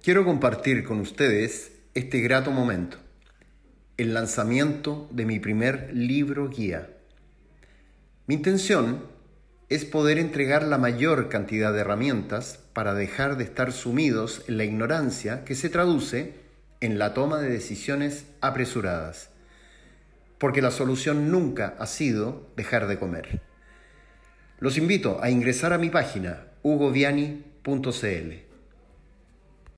Quiero compartir con ustedes este grato momento, el lanzamiento de mi primer libro guía. Mi intención es poder entregar la mayor cantidad de herramientas para dejar de estar sumidos en la ignorancia que se traduce en la toma de decisiones apresuradas, porque la solución nunca ha sido dejar de comer. Los invito a ingresar a mi página hugoviani.cl